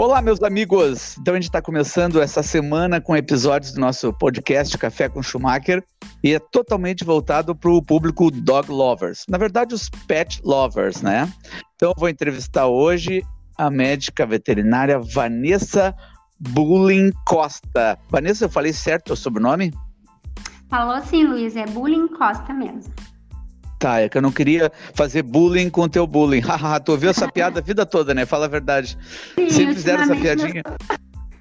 Olá, meus amigos! Então a gente está começando essa semana com episódios do nosso podcast Café com Schumacher e é totalmente voltado para o público dog lovers. Na verdade, os pet lovers, né? Então eu vou entrevistar hoje a médica veterinária Vanessa Bulling Costa. Vanessa, eu falei certo o sobrenome? Falou sim, Luiz, é Bulling Costa mesmo. Tá, é que eu não queria fazer bullying com o teu bullying. Haha, tu ouviu essa piada a vida toda, né? Fala a verdade. Sim, Sempre fizeram essa piadinha.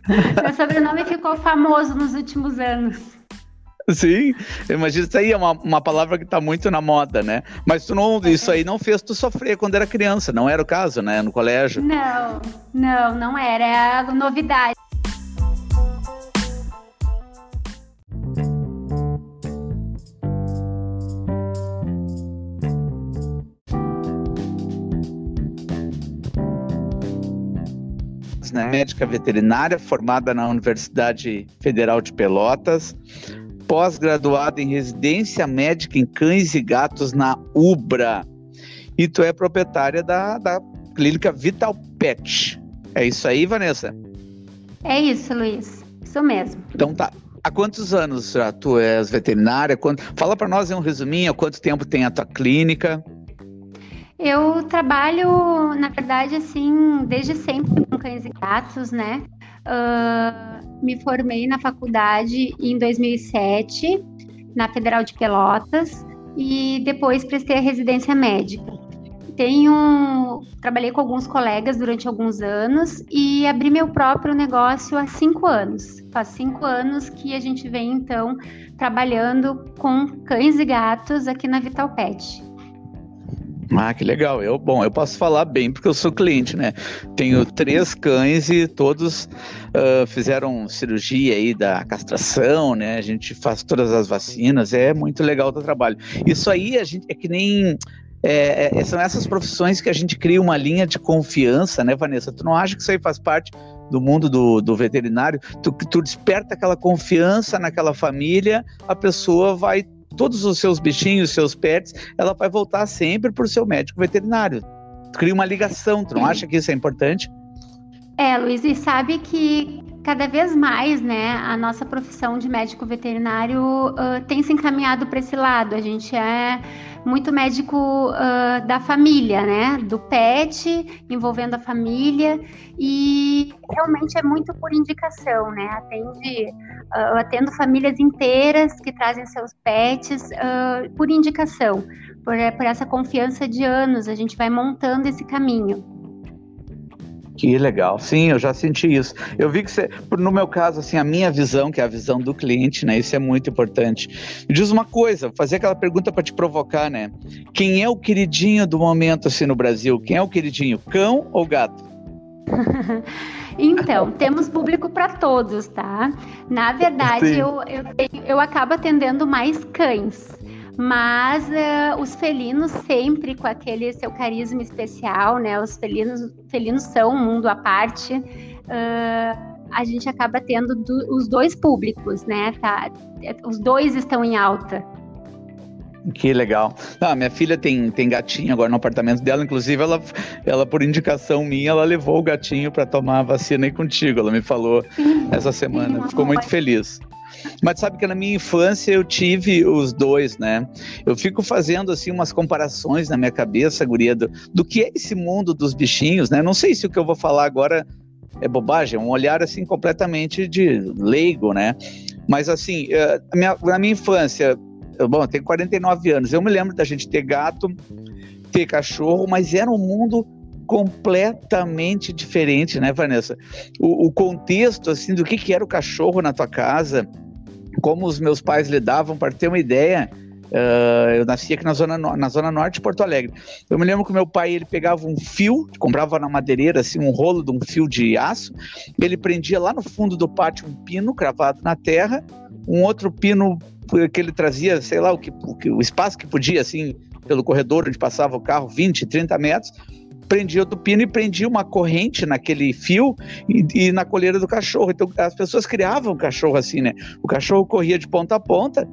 Meu... meu sobrenome ficou famoso nos últimos anos. Sim, imagina, isso aí é uma, uma palavra que está muito na moda, né? Mas tu não, isso aí não fez tu sofrer quando era criança, não era o caso, né? No colégio. Não, não, não era, é a novidade. Né? Médica veterinária, formada na Universidade Federal de Pelotas, pós-graduada em residência médica em cães e gatos na UBRA. E tu é proprietária da, da clínica Vital Pet. É isso aí, Vanessa? É isso, Luiz. Isso mesmo. Então tá. Há quantos anos já tu és veterinária? Quanto... Fala para nós em um resuminho, há quanto tempo tem a tua clínica? Eu trabalho, na verdade, assim, desde sempre com cães e gatos, né? Uh, me formei na faculdade em 2007, na Federal de Pelotas, e depois prestei a residência médica. Tenho, trabalhei com alguns colegas durante alguns anos e abri meu próprio negócio há cinco anos. Faz cinco anos que a gente vem, então, trabalhando com cães e gatos aqui na Vital Pet. Ah, que legal. Eu, bom, eu posso falar bem porque eu sou cliente, né? Tenho três cães e todos uh, fizeram cirurgia aí da castração, né? A gente faz todas as vacinas, é muito legal o trabalho. Isso aí a gente é que nem é, é, são essas profissões que a gente cria uma linha de confiança, né, Vanessa? Tu não acha que isso aí faz parte do mundo do, do veterinário? Tu, tu desperta aquela confiança naquela família, a pessoa vai todos os seus bichinhos, seus pets, ela vai voltar sempre para o seu médico veterinário. Cria uma ligação, tu não acha que isso é importante? É, Luiz, e sabe que cada vez mais, né, a nossa profissão de médico veterinário uh, tem se encaminhado para esse lado. A gente é muito médico uh, da família, né, do pet, envolvendo a família, e realmente é muito por indicação, né, atende, uh, atendo famílias inteiras que trazem seus pets por indicação, por, por essa confiança de anos, a gente vai montando esse caminho. Que legal. Sim, eu já senti isso. Eu vi que você, no meu caso, assim, a minha visão, que é a visão do cliente, né? Isso é muito importante. Me diz uma coisa, fazer aquela pergunta para te provocar, né? Quem é o queridinho do momento assim no Brasil? Quem é o queridinho, cão ou gato? Então, temos público para todos, tá? Na verdade, eu, eu, eu acabo atendendo mais cães mas uh, os felinos sempre com aquele seu carisma especial, né? Os felinos, felinos são um mundo à parte. Uh, a gente acaba tendo do, os dois públicos, né? Tá, os dois estão em alta. Que legal. Ah, minha filha tem, tem gatinho agora no apartamento dela, inclusive ela, ela por indicação minha, ela levou o gatinho para tomar a vacina aí contigo. Ela me falou sim, essa semana, sim, ficou muito feliz. Mas sabe que na minha infância eu tive os dois, né? Eu fico fazendo assim umas comparações na minha cabeça, guria, do, do que é esse mundo dos bichinhos, né? Não sei se o que eu vou falar agora é bobagem, é um olhar assim completamente de leigo, né? Mas assim, eh, minha, na minha infância, bom, eu tenho 49 anos, eu me lembro da gente ter gato, ter cachorro, mas era um mundo completamente diferente, né, Vanessa? O, o contexto, assim, do que, que era o cachorro na tua casa, como os meus pais lidavam, para ter uma ideia, uh, eu nasci aqui na zona, na zona norte de Porto Alegre. Eu me lembro que meu pai ele pegava um fio, comprava na madeireira assim um rolo de um fio de aço, ele prendia lá no fundo do pátio um pino cravado na terra, um outro pino que ele trazia, sei lá o que, o, que, o espaço que podia assim pelo corredor onde passava o carro, 20, 30 metros, prendia outro pino e prendia uma corrente naquele fio e, e, na coleira do cachorro. Então as pessoas criavam o cachorro assim, né? O cachorro corria de ponta a ponta,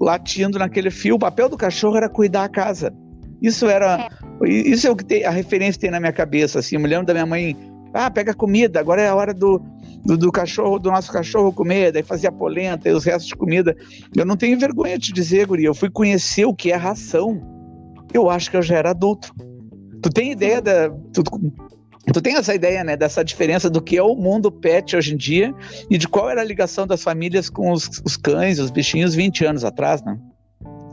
latindo naquele fio. O papel do cachorro era cuidar a casa. Isso era, é. isso é o que tem, a referência que tem na minha cabeça. Assim, eu me lembro da minha mãe Ah, pega comida, agora é a hora do, do, do, cachorro, do nosso cachorro comer, daí fazia polenta e os restos de comida. Eu não tenho vergonha de dizer, Guri, eu fui conhecer o que é ração. Eu acho que eu já era adulto. Tu tem ideia da. Tu, tu tem essa ideia, né, dessa diferença do que é o mundo pet hoje em dia e de qual era a ligação das famílias com os, os cães, os bichinhos 20 anos atrás, né?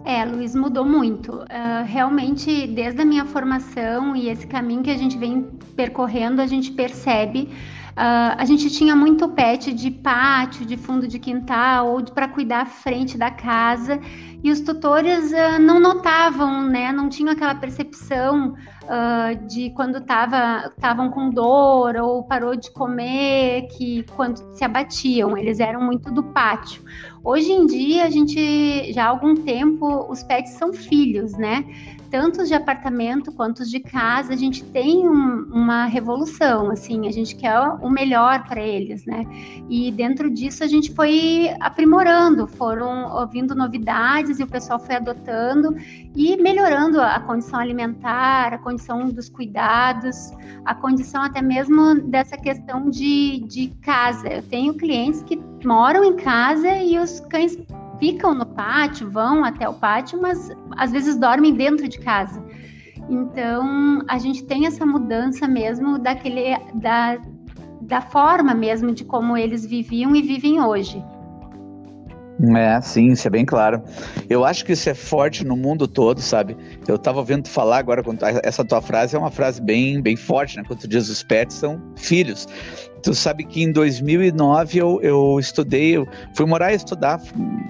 É, Luiz, mudou muito. Uh, realmente, desde a minha formação e esse caminho que a gente vem percorrendo, a gente percebe Uh, a gente tinha muito pet de pátio, de fundo de quintal ou para cuidar a frente da casa e os tutores uh, não notavam, né? Não tinham aquela percepção uh, de quando estavam com dor ou parou de comer, que quando se abatiam, eles eram muito do pátio. Hoje em dia, a gente já há algum tempo os pets são filhos, né? Tanto de apartamento quanto de casa, a gente tem um, uma revolução, assim, a gente quer o melhor para eles, né? E dentro disso a gente foi aprimorando, foram ouvindo novidades e o pessoal foi adotando e melhorando a condição alimentar, a condição dos cuidados, a condição até mesmo dessa questão de, de casa. Eu tenho clientes que moram em casa e os cães ficam no pátio, vão até o pátio, mas às vezes dormem dentro de casa. Então, a gente tem essa mudança mesmo daquele da, da forma mesmo de como eles viviam e vivem hoje. É, sim, isso é bem claro. Eu acho que isso é forte no mundo todo, sabe? Eu tava ouvindo tu falar agora, essa tua frase é uma frase bem, bem forte, né? Quando tu diz os pets são filhos. Tu sabe que em 2009 eu, eu estudei, eu fui morar e estudar,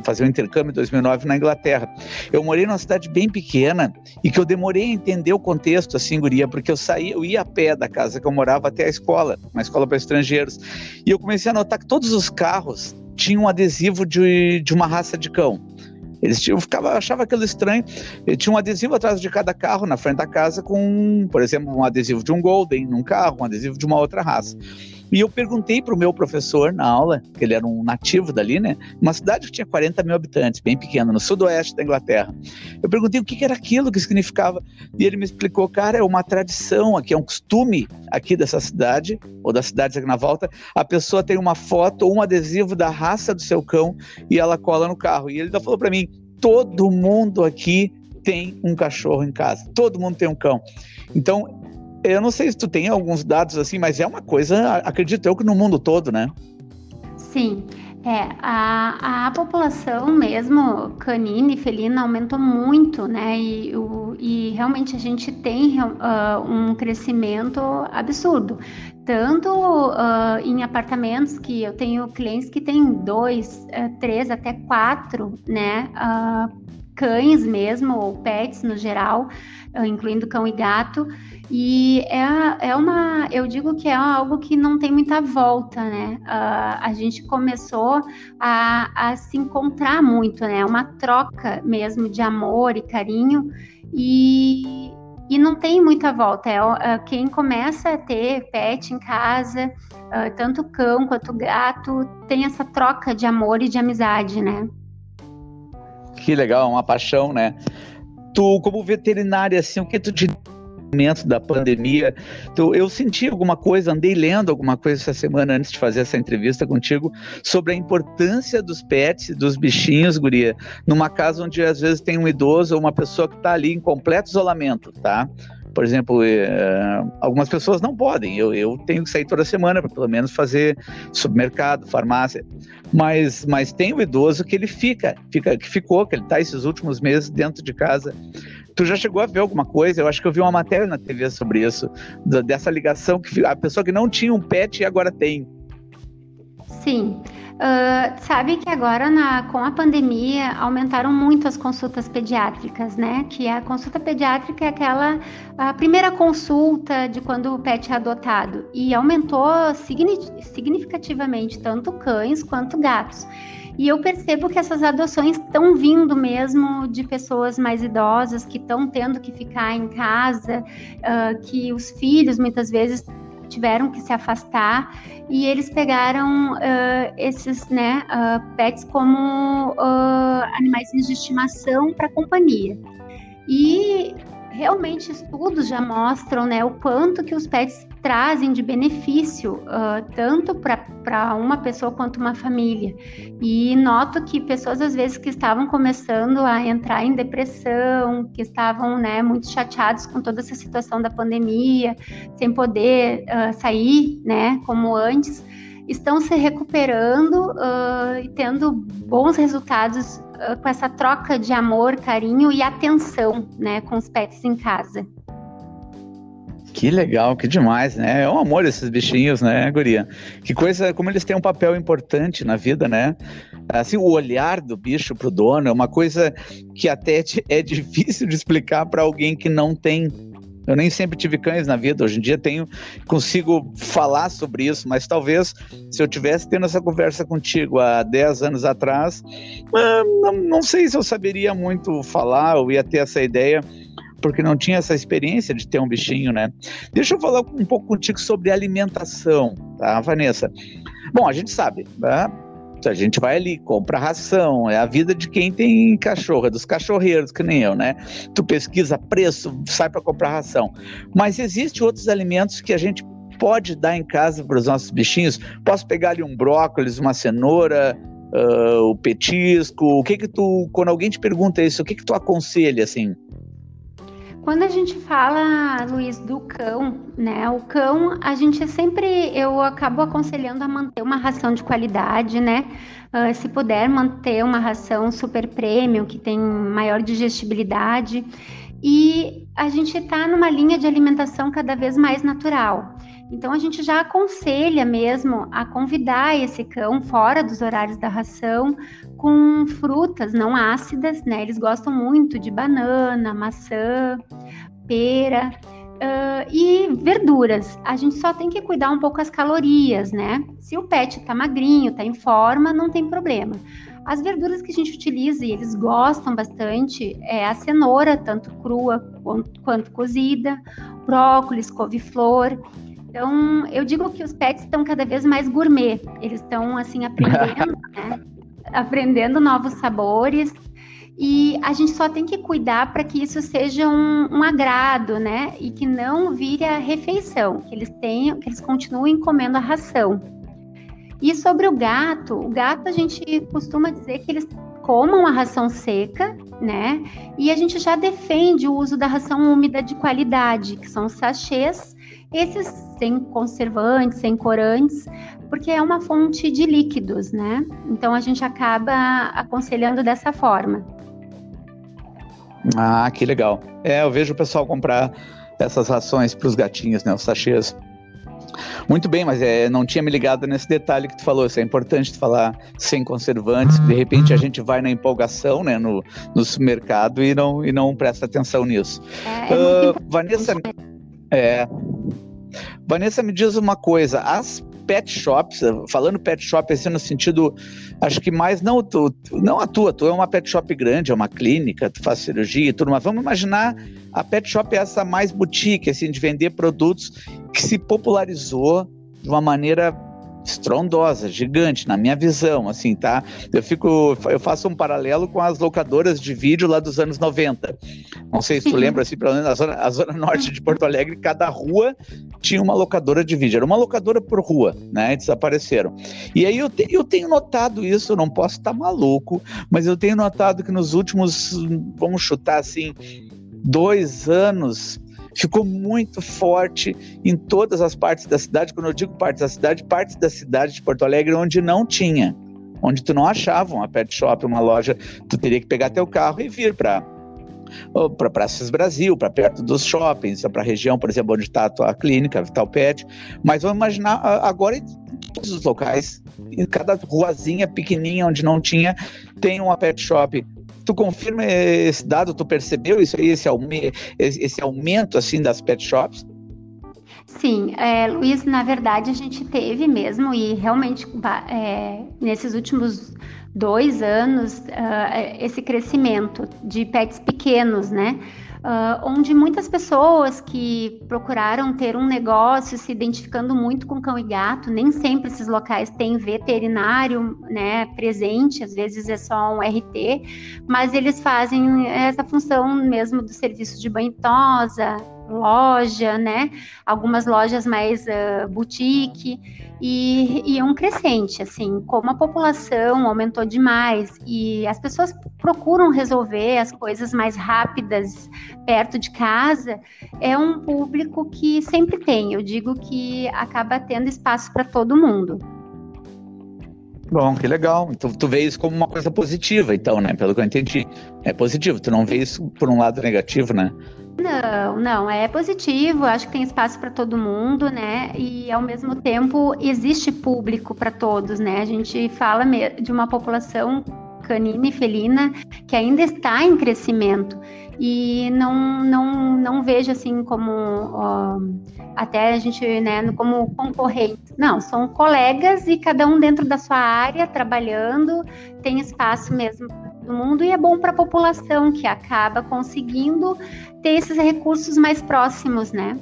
fazer um intercâmbio em 2009 na Inglaterra. Eu morei numa cidade bem pequena e que eu demorei a entender o contexto, assim, guria, porque eu saí, eu ia a pé da casa que eu morava até a escola, uma escola para estrangeiros. E eu comecei a notar que todos os carros tinham um adesivo de, de uma raça de cão. Eles tinham, ficava, achava aquilo estranho. tinha um adesivo atrás de cada carro, na frente da casa, com, por exemplo, um adesivo de um Golden num carro, um adesivo de uma outra raça. E eu perguntei para o meu professor na aula, que ele era um nativo dali, né? Uma cidade que tinha 40 mil habitantes, bem pequena, no sudoeste da Inglaterra. Eu perguntei o que, era aquilo, que significava. E ele me explicou, cara, é uma tradição aqui, é um costume aqui dessa cidade, ou das cidades aqui na volta. A pessoa tem uma foto ou um adesivo da raça do seu cão e ela cola no carro. E ele falou para mim: todo mundo aqui tem um cachorro em casa, todo mundo tem um cão. Então, eu não sei se tu tem alguns dados assim, mas é uma coisa, acredito eu, que no mundo todo, né? Sim. É, a, a população mesmo canina e felina aumentou muito, né? E, o, e realmente a gente tem uh, um crescimento absurdo. Tanto uh, em apartamentos que eu tenho clientes que têm dois, uh, três, até quatro, né? Cães mesmo, ou pets no geral, incluindo cão e gato. E é, é uma, eu digo que é algo que não tem muita volta, né? Uh, a gente começou a, a se encontrar muito, né? Uma troca mesmo de amor e carinho e, e não tem muita volta. É, uh, quem começa a ter pet em casa, uh, tanto cão quanto gato, tem essa troca de amor e de amizade, né? Que legal, uma paixão, né? Tu, como veterinária, assim, o que tu te momento da pandemia. Então, eu senti alguma coisa, andei lendo alguma coisa essa semana antes de fazer essa entrevista contigo sobre a importância dos pets, dos bichinhos, guria, numa casa onde às vezes tem um idoso ou uma pessoa que está ali em completo isolamento, tá? Por exemplo, é, algumas pessoas não podem. Eu, eu tenho que sair toda semana para pelo menos fazer supermercado, farmácia. Mas, mas tem o idoso que ele fica, fica que ficou, que ele está esses últimos meses dentro de casa. Tu já chegou a ver alguma coisa? Eu acho que eu vi uma matéria na TV sobre isso, dessa ligação que a pessoa que não tinha um pet e agora tem. Sim. Uh, sabe que agora na, com a pandemia aumentaram muito as consultas pediátricas, né? Que a consulta pediátrica é aquela a primeira consulta de quando o pet é adotado e aumentou significativamente tanto cães quanto gatos. E eu percebo que essas adoções estão vindo mesmo de pessoas mais idosas que estão tendo que ficar em casa, uh, que os filhos muitas vezes tiveram que se afastar e eles pegaram uh, esses né, uh, pets como uh, animais de estimação para companhia. E realmente estudos já mostram né, o quanto que os pets trazem de benefício uh, tanto para uma pessoa quanto uma família. E noto que pessoas às vezes que estavam começando a entrar em depressão, que estavam né, muito chateados com toda essa situação da pandemia, sem poder uh, sair, né, como antes, estão se recuperando uh, e tendo bons resultados com essa troca de amor, carinho e atenção, né, com os pets em casa. Que legal, que demais, né? É um amor esses bichinhos, né, Guria? Que coisa, como eles têm um papel importante na vida, né? Assim, o olhar do bicho pro dono é uma coisa que até é difícil de explicar para alguém que não tem eu nem sempre tive cães na vida, hoje em dia tenho, consigo falar sobre isso, mas talvez se eu tivesse tendo essa conversa contigo há 10 anos atrás, ah, não, não sei se eu saberia muito falar ou ia ter essa ideia, porque não tinha essa experiência de ter um bichinho, né? Deixa eu falar um pouco contigo sobre alimentação, tá, Vanessa? Bom, a gente sabe, né? A gente vai ali, compra ração, é a vida de quem tem cachorro, é dos cachorreiros, que nem eu, né? Tu pesquisa preço, sai para comprar ração. Mas existem outros alimentos que a gente pode dar em casa para os nossos bichinhos. Posso pegar ali um brócolis, uma cenoura, uh, o petisco. O que que tu, quando alguém te pergunta isso, o que que tu aconselha assim? Quando a gente fala, Luiz, do cão, né? O cão, a gente sempre, eu acabo aconselhando a manter uma ração de qualidade, né? Uh, se puder manter uma ração super premium, que tem maior digestibilidade. E a gente está numa linha de alimentação cada vez mais natural. Então a gente já aconselha mesmo a convidar esse cão fora dos horários da ração com frutas não ácidas, né? Eles gostam muito de banana, maçã, pera uh, e verduras. A gente só tem que cuidar um pouco as calorias, né? Se o pet tá magrinho, tá em forma, não tem problema. As verduras que a gente utiliza e eles gostam bastante é a cenoura, tanto crua quanto, quanto cozida, brócolis, couve-flor. Então, eu digo que os pets estão cada vez mais gourmet. Eles estão, assim, aprendendo, né? Aprendendo novos sabores. E a gente só tem que cuidar para que isso seja um, um, agrado, né? E que não vire a refeição, que eles tenham, que eles continuem comendo a ração. E sobre o gato, o gato a gente costuma dizer que eles comam a ração seca, né? E a gente já defende o uso da ração úmida de qualidade, que são sachês esses sem conservantes, sem corantes, porque é uma fonte de líquidos, né? Então a gente acaba aconselhando dessa forma. Ah, que legal. É, eu vejo o pessoal comprar essas rações para os gatinhos, né? Os sachês. Muito bem, mas é, não tinha me ligado nesse detalhe que tu falou. Isso é importante tu falar sem conservantes. De repente a gente vai na empolgação, né, no, no supermercado e não, e não presta atenção nisso. É, é uh, Vanessa, é, Vanessa, me diz uma coisa: as pet shops, falando pet shop assim no sentido, acho que mais não tu, não a tua, tu é uma pet shop grande, é uma clínica, tu faz cirurgia e tudo, mas vamos imaginar a pet shop é essa mais boutique, assim, de vender produtos que se popularizou de uma maneira estrondosa, gigante, na minha visão, assim, tá? Eu fico, eu faço um paralelo com as locadoras de vídeo lá dos anos 90. Não sei se tu lembra, assim, pelo menos na zona, a zona norte de Porto Alegre, cada rua tinha uma locadora de vídeo. Era uma locadora por rua, né? E desapareceram. E aí eu, te, eu tenho notado isso, não posso estar maluco, mas eu tenho notado que nos últimos, vamos chutar assim, dois anos, ficou muito forte em todas as partes da cidade. Quando eu digo partes da cidade, partes da cidade de Porto Alegre onde não tinha, onde tu não achava uma pet shop, uma loja, tu teria que pegar teu carro e vir para para Praças Brasil, para perto dos shoppings, para a região, por exemplo, onde está a tua clínica, Vital Pet. Mas vamos imaginar agora em todos os locais, em cada ruazinha pequenininha onde não tinha, tem uma pet shop Tu confirma esse dado? Tu percebeu isso aí, esse, esse aumento assim das pet shops? Sim, é, Luiz, na verdade a gente teve mesmo e realmente é, nesses últimos dois anos uh, esse crescimento de pets pequenos, né? Uh, onde muitas pessoas que procuraram ter um negócio se identificando muito com cão e gato, nem sempre esses locais têm veterinário né, presente, às vezes é só um RT, mas eles fazem essa função mesmo do serviço de banho tosa, loja, né? Algumas lojas mais uh, boutique e, e um crescente, assim, como a população aumentou demais e as pessoas procuram resolver as coisas mais rápidas perto de casa, é um público que sempre tem. Eu digo que acaba tendo espaço para todo mundo. Bom, que legal. Então tu vê isso como uma coisa positiva, então, né? Pelo que eu entendi. É positivo, tu não vê isso por um lado negativo, né? Não, não, é positivo, acho que tem espaço para todo mundo, né? E ao mesmo tempo existe público para todos, né? A gente fala de uma população canina e felina que ainda está em crescimento e não não, não vejo assim como ó, até a gente né como concorrente não são colegas e cada um dentro da sua área trabalhando tem espaço mesmo do mundo e é bom para a população que acaba conseguindo ter esses recursos mais próximos, né?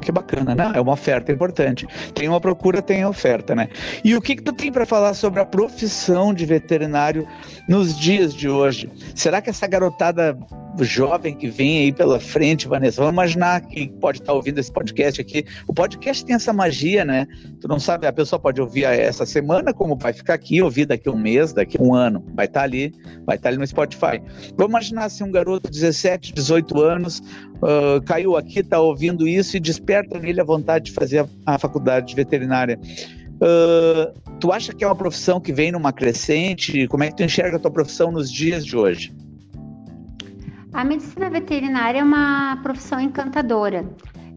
Que bacana, né? É uma oferta importante. Tem uma procura, tem oferta, né? E o que, que tu tem para falar sobre a profissão de veterinário nos dias de hoje? Será que essa garotada jovem que vem aí pela frente, Vanessa, vamos imaginar que pode estar ouvindo esse podcast aqui. O podcast tem essa magia, né? Tu não sabe, a pessoa pode ouvir essa semana, como vai ficar aqui, ouvir daqui um mês, daqui um ano. Vai estar ali, vai estar ali no Spotify. Vamos imaginar se um garoto de 17, 18 anos uh, caiu aqui, está ouvindo isso e desperta nele a vontade de fazer a, a faculdade de veterinária. Uh, tu acha que é uma profissão que vem numa crescente? Como é que tu enxerga a tua profissão nos dias de hoje? A medicina veterinária é uma profissão encantadora.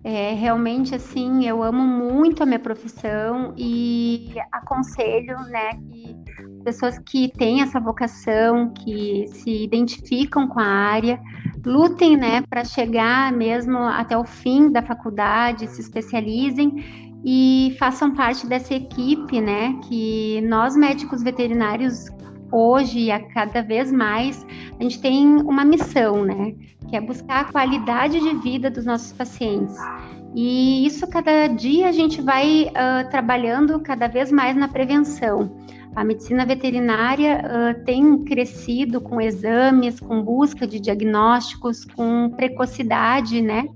É, realmente, assim, eu amo muito a minha profissão e aconselho, né, que pessoas que têm essa vocação, que se identificam com a área, lutem, né, para chegar mesmo até o fim da faculdade, se especializem e façam parte dessa equipe, né, que nós médicos veterinários hoje e a cada vez mais, a gente tem uma missão, né? Que é buscar a qualidade de vida dos nossos pacientes. E isso cada dia a gente vai uh, trabalhando cada vez mais na prevenção. A medicina veterinária uh, tem crescido com exames, com busca de diagnósticos, com precocidade, né?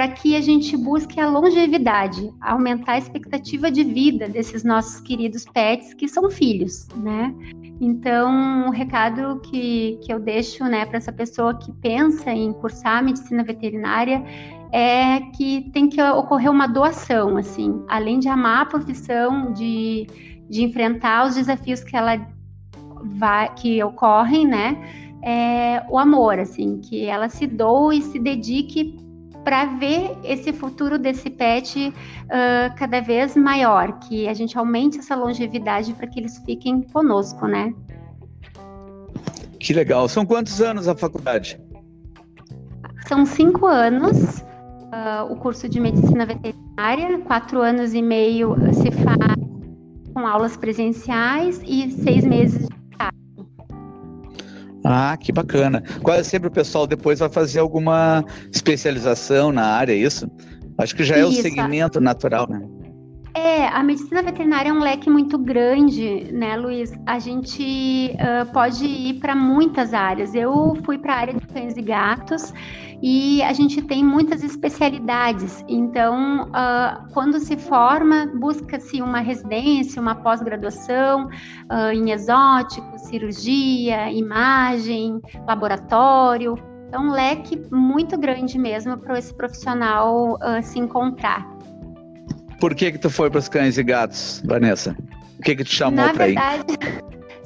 Para que a gente busque a longevidade, aumentar a expectativa de vida desses nossos queridos pets que são filhos, né? Então, o recado que, que eu deixo né, para essa pessoa que pensa em cursar medicina veterinária é que tem que ocorrer uma doação, assim, além de amar a profissão, de, de enfrentar os desafios que ela vai, que ocorrem, né? É, o amor, assim, que ela se doe e se dedique para ver esse futuro desse pet uh, cada vez maior, que a gente aumente essa longevidade para que eles fiquem conosco, né? Que legal. São quantos anos a faculdade? São cinco anos uh, o curso de medicina veterinária, quatro anos e meio se faz com aulas presenciais e seis meses ah, que bacana. Quase sempre o pessoal depois vai fazer alguma especialização na área, é isso? Acho que já é isso. o segmento natural, né? É, a medicina veterinária é um leque muito grande, né, Luiz? A gente uh, pode ir para muitas áreas. Eu fui para a área de cães e gatos e a gente tem muitas especialidades. Então, uh, quando se forma, busca-se uma residência, uma pós-graduação uh, em exótico, cirurgia, imagem, laboratório. Então, um leque muito grande mesmo para esse profissional se encontrar. Por que que tu foi para os cães e gatos, Vanessa? O que que te chamou para ir? Na verdade,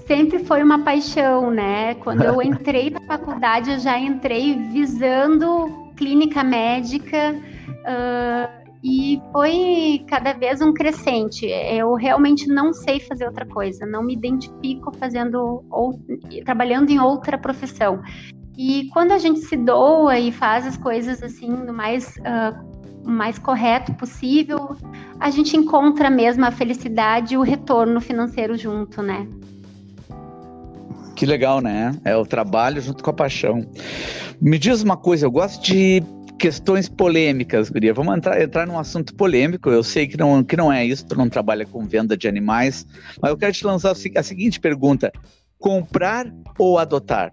sempre foi uma paixão, né? Quando eu entrei na faculdade, eu já entrei visando clínica médica uh, e foi cada vez um crescente. Eu realmente não sei fazer outra coisa, não me identifico fazendo ou trabalhando em outra profissão. E quando a gente se doa e faz as coisas assim do mais uh, mais correto possível, a gente encontra mesmo a felicidade e o retorno financeiro junto, né? Que legal, né? É o trabalho junto com a paixão. Me diz uma coisa, eu gosto de questões polêmicas, Guria. Vamos entrar, entrar num assunto polêmico. Eu sei que não, que não é isso, tu não trabalha com venda de animais, mas eu quero te lançar a seguinte pergunta: comprar ou adotar?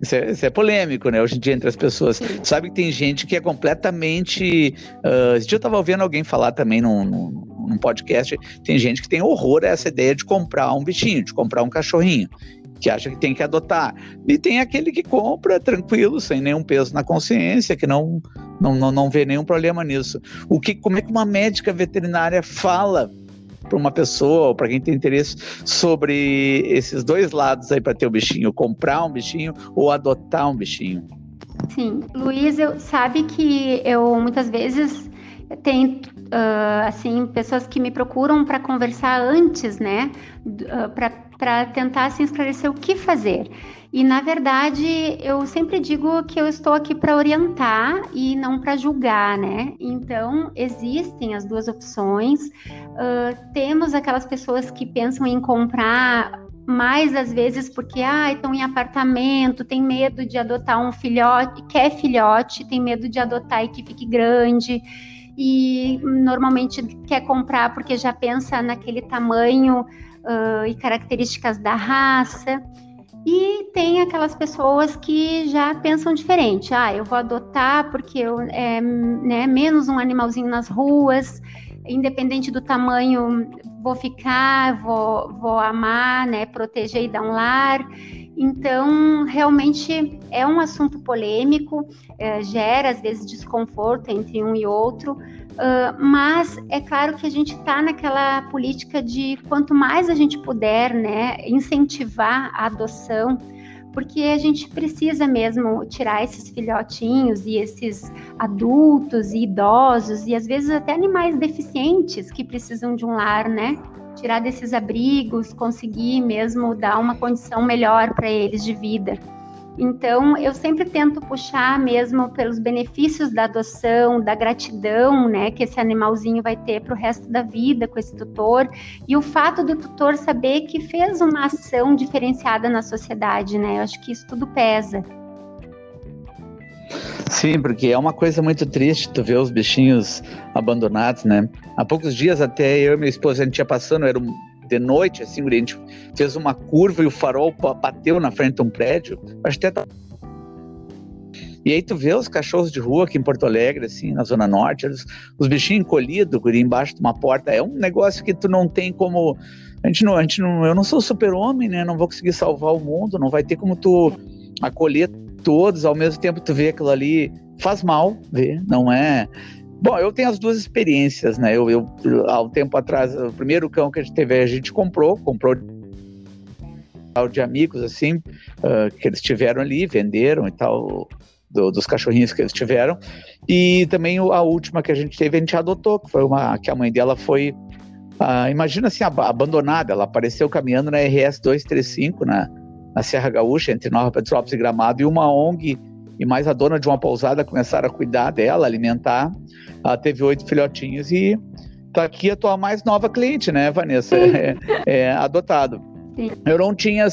Isso é, isso é, polêmico, né? Hoje em dia, entre as pessoas. Sabe que tem gente que é completamente. Uh, esse dia eu estava ouvindo alguém falar também num, num, num, podcast. Tem gente que tem horror a essa ideia de comprar um bichinho, de comprar um cachorrinho, que acha que tem que adotar. E tem aquele que compra tranquilo, sem nenhum peso na consciência, que não, não, não, não vê nenhum problema nisso. O que, como é que uma médica veterinária fala para uma pessoa ou para quem tem interesse sobre esses dois lados aí para ter o bichinho, comprar um bichinho ou adotar um bichinho. Sim, Luiz, eu sabe que eu muitas vezes tenho uh, assim pessoas que me procuram para conversar antes, né, uh, para tentar assim, esclarecer o que fazer. E na verdade, eu sempre digo que eu estou aqui para orientar e não para julgar, né? Então, existem as duas opções. Uh, temos aquelas pessoas que pensam em comprar mais às vezes porque ah, estão em apartamento, tem medo de adotar um filhote, quer filhote, tem medo de adotar e que fique grande. E normalmente quer comprar porque já pensa naquele tamanho uh, e características da raça. E tem aquelas pessoas que já pensam diferente. Ah, eu vou adotar porque eu, é né, menos um animalzinho nas ruas, independente do tamanho, vou ficar, vou, vou amar, né, proteger e dar um lar. Então, realmente é um assunto polêmico, é, gera às vezes desconforto entre um e outro, uh, mas é claro que a gente está naquela política de quanto mais a gente puder, né, incentivar a adoção, porque a gente precisa mesmo tirar esses filhotinhos e esses adultos e idosos e às vezes até animais deficientes que precisam de um lar, né? tirar desses abrigos, conseguir mesmo dar uma condição melhor para eles de vida. Então, eu sempre tento puxar mesmo pelos benefícios da adoção, da gratidão, né, que esse animalzinho vai ter para o resto da vida com esse tutor, e o fato do tutor saber que fez uma ação diferenciada na sociedade, né? Eu acho que isso tudo pesa. Sim, porque é uma coisa muito triste tu ver os bichinhos abandonados, né? Há poucos dias até eu e minha esposa, a gente ia passando, era de noite, assim, a gente fez uma curva e o farol bateu na frente de um prédio. Acho que até tá e aí tu vê os cachorros de rua aqui em Porto Alegre, assim, na Zona Norte, os, os bichinhos encolhidos, guri, embaixo de uma porta. É um negócio que tu não tem como. A gente não, a gente não, eu não sou super-homem, né? Não vou conseguir salvar o mundo, não vai ter como tu acolher todos, ao mesmo tempo tu vê aquilo ali, faz mal ver, não é. Bom, eu tenho as duas experiências, né? Eu, eu há um tempo atrás, o primeiro cão que a gente teve, a gente comprou, comprou de amigos, assim, uh, que eles tiveram ali, venderam e tal, do, dos cachorrinhos que eles tiveram. E também a última que a gente teve, a gente adotou, que foi uma que a mãe dela foi, uh, imagina assim, abandonada. Ela apareceu caminhando na RS 235, na, na Serra Gaúcha, entre Nova Petrópolis e Gramado, e uma ONG e mais a dona de uma pousada começaram a cuidar dela, alimentar. Ela teve oito filhotinhos e tá aqui a tua mais nova cliente, né, Vanessa? É, é adotado. Eu não tinha,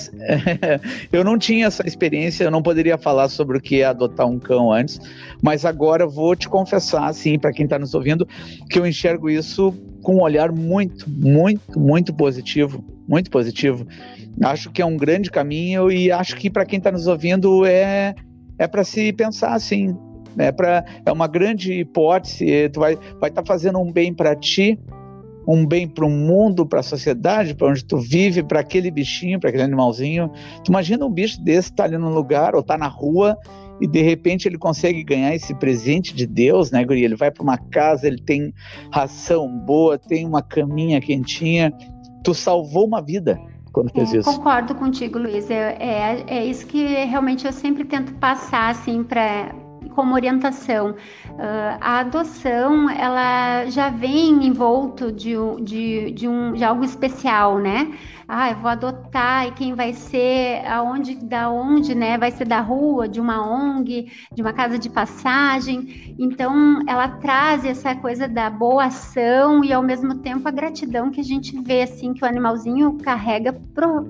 eu não tinha essa experiência, eu não poderia falar sobre o que é adotar um cão antes, mas agora vou te confessar, assim, para quem está nos ouvindo, que eu enxergo isso com um olhar muito, muito, muito positivo, muito positivo. Acho que é um grande caminho e acho que para quem está nos ouvindo é, é para se pensar assim. É, pra, é uma grande hipótese, tu vai estar vai tá fazendo um bem para ti, um bem para o mundo, para a sociedade, para onde tu vive, para aquele bichinho, para aquele animalzinho. Tu imagina um bicho desse tá ali num lugar ou tá na rua e de repente ele consegue ganhar esse presente de Deus, né, Guri? Ele vai para uma casa, ele tem ração boa, tem uma caminha quentinha. Tu salvou uma vida quando fez é, isso. Concordo contigo, Luiz. É, é, é, isso que realmente eu sempre tento passar, assim, para como orientação. Uh, a adoção, ela já vem envolto de, de, de, um, de algo especial, né? ah, eu vou adotar e quem vai ser, aonde, da onde, né? Vai ser da rua, de uma ONG, de uma casa de passagem. Então, ela traz essa coisa da boa ação e ao mesmo tempo a gratidão que a gente vê assim que o animalzinho carrega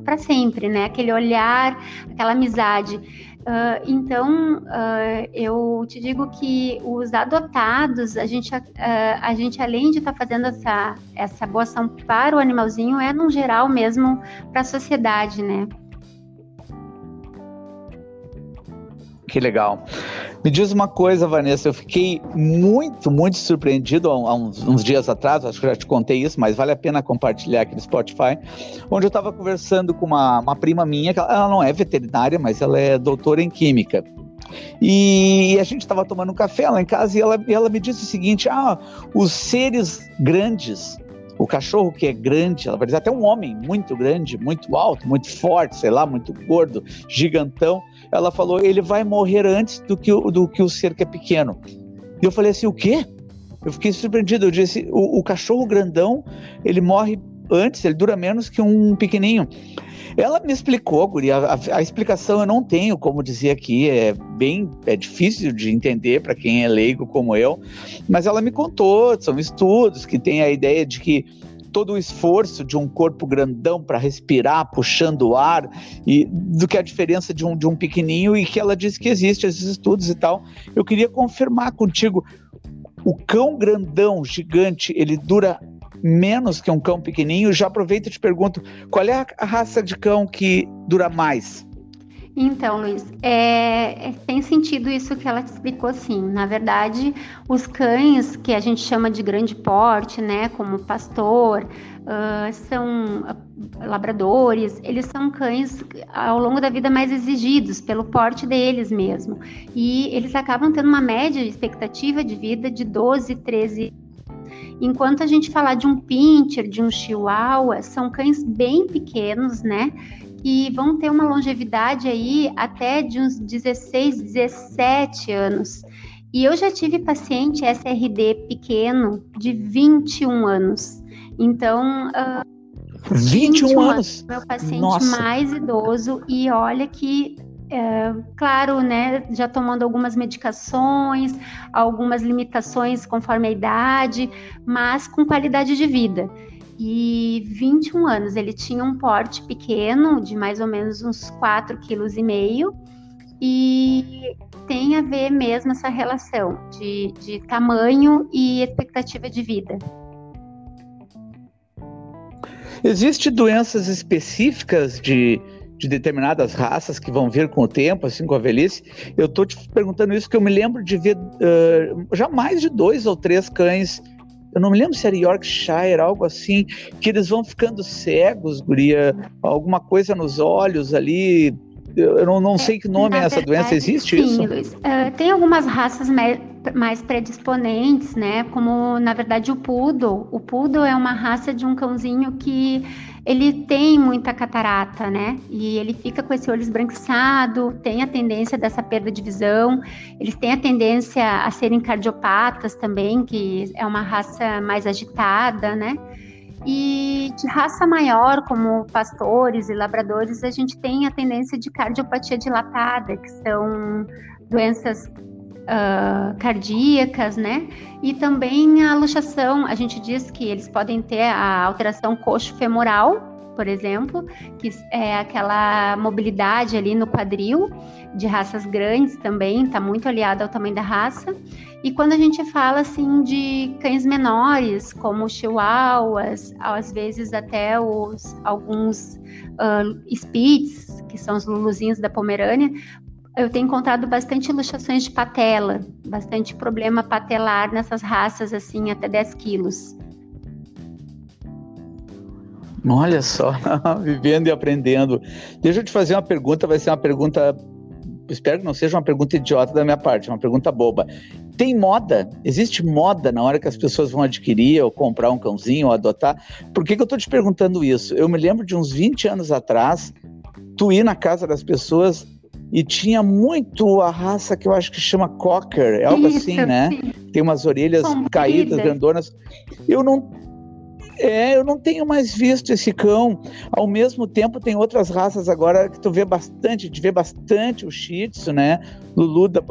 para sempre, né? Aquele olhar, aquela amizade. Uh, então, uh, eu te digo que os adotados, a gente, uh, a gente além de estar tá fazendo essa, essa boa ação para o animalzinho, é no geral mesmo para a sociedade, né? Que legal. Me diz uma coisa, Vanessa, eu fiquei muito, muito surpreendido há, uns, uns, dias atrás, acho que já te contei isso, mas vale a pena compartilhar aqui no Spotify, onde eu estava conversando com uma, uma prima minha, que ela, ela não é veterinária, mas ela é doutora em química. E a gente estava tomando um café lá em casa e ela, ela me disse o seguinte: ah, os seres grandes, o cachorro que é grande, ela vai dizer até um homem muito grande, muito alto, muito forte, sei lá, muito gordo, gigantão, ela falou, ele vai morrer antes do que, o, do que o ser que é pequeno. E eu falei assim, o quê? Eu fiquei surpreendido. Eu disse, o, o cachorro grandão, ele morre antes, ele dura menos que um pequenininho. Ela me explicou, Guri, a, a, a, explicação eu não tenho, como dizia aqui, é bem é difícil de entender para quem é leigo como eu, mas ela me contou, são estudos que têm a ideia de que todo o esforço de um corpo grandão para respirar, puxando o ar, e do que a diferença de um, de um pequenininho, e que ela disse que existe esses estudos e tal. Eu queria confirmar contigo, o cão grandão, gigante, ele dura menos que um cão pequenininho? Já aproveito e te pergunto, qual é a raça de cão que dura mais? Então, Luiz, é, é, tem sentido isso que ela te explicou, sim. Na verdade, os cães que a gente chama de grande porte, né, como pastor, uh, são labradores, eles são cães ao longo da vida mais exigidos pelo porte deles mesmo. E eles acabam tendo uma média de expectativa de vida de 12, 13 Enquanto a gente falar de um pincher, de um chihuahua, são cães bem pequenos, né? Que vão ter uma longevidade aí até de uns 16, 17 anos. E eu já tive paciente SRD pequeno de 21 anos. Então. Uh, 21, 21 anos? Meu paciente Nossa. mais idoso. E olha que é, claro, né, já tomando algumas medicações, algumas limitações conforme a idade, mas com qualidade de vida e 21 anos. Ele tinha um porte pequeno, de mais ou menos uns 4,5 kg, e tem a ver mesmo essa relação de, de tamanho e expectativa de vida. Existem doenças específicas de, de determinadas raças que vão vir com o tempo, assim, com a velhice? Eu estou te perguntando isso porque eu me lembro de ver uh, já mais de dois ou três cães eu não me lembro se era Yorkshire, algo assim, que eles vão ficando cegos, guria, alguma coisa nos olhos ali. Eu não, não sei que nome é essa verdade, doença, existe sim, isso? Luiz. Uh, tem algumas raças mais, mais predisponentes, né? Como, na verdade, o Poodle. O Poodle é uma raça de um cãozinho que ele tem muita catarata, né? E ele fica com esse olho esbranquiçado, tem a tendência dessa perda de visão, eles têm a tendência a serem cardiopatas também, que é uma raça mais agitada, né? E de raça maior, como pastores e labradores, a gente tem a tendência de cardiopatia dilatada, que são doenças uh, cardíacas, né? E também a luxação, a gente diz que eles podem ter a alteração coxo-femoral, por exemplo, que é aquela mobilidade ali no quadril, de raças grandes também, está muito aliada ao tamanho da raça. E quando a gente fala assim de cães menores, como chihuahuas, às vezes até os alguns uh, spitz, que são os luluzinhos da Pomerânia, eu tenho encontrado bastante luxações de patela, bastante problema patelar nessas raças, assim, até 10 quilos. Olha só, vivendo e aprendendo. Deixa eu te fazer uma pergunta, vai ser uma pergunta, espero que não seja uma pergunta idiota da minha parte, uma pergunta boba. Tem moda? Existe moda na hora que as pessoas vão adquirir ou comprar um cãozinho ou adotar? Por que, que eu estou te perguntando isso? Eu me lembro de uns 20 anos atrás, tu ir na casa das pessoas e tinha muito a raça que eu acho que chama Cocker, é algo Isso, assim, né? Sim. Tem umas orelhas caídas, grandonas. Eu não é, eu não tenho mais visto esse cão. Ao mesmo tempo, tem outras raças agora que tu vê bastante, tu vê bastante o Shih Tzu, né? Lulu da...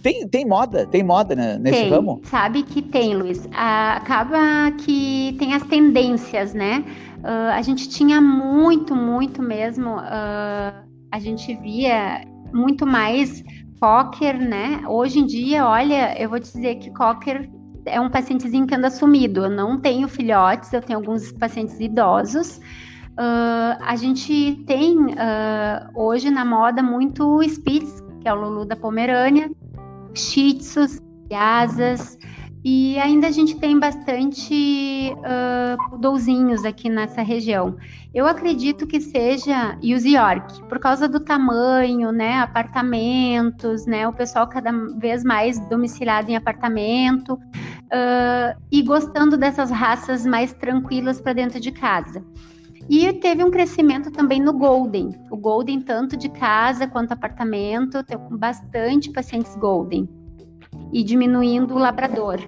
tem, tem moda, tem moda né, nesse tem, ramo? Sabe que tem, Luiz. Ah, acaba que tem as tendências, né? Uh, a gente tinha muito, muito mesmo. Uh, a gente via muito mais cocker, né? Hoje em dia, olha, eu vou te dizer que cocker é um pacientezinho que anda sumido. Eu não tenho filhotes, eu tenho alguns pacientes idosos. Uh, a gente tem uh, hoje na moda muito Spitz, que é o Lulu da Pomerânia, Shih Tzus, Yasas, e ainda a gente tem bastante uh, aqui nessa região. Eu acredito que seja e os York, por causa do tamanho, né, apartamentos, né, o pessoal cada vez mais domiciliado em apartamento uh, e gostando dessas raças mais tranquilas para dentro de casa. E teve um crescimento também no Golden. O Golden, tanto de casa quanto apartamento, tem bastante pacientes Golden e diminuindo o labrador.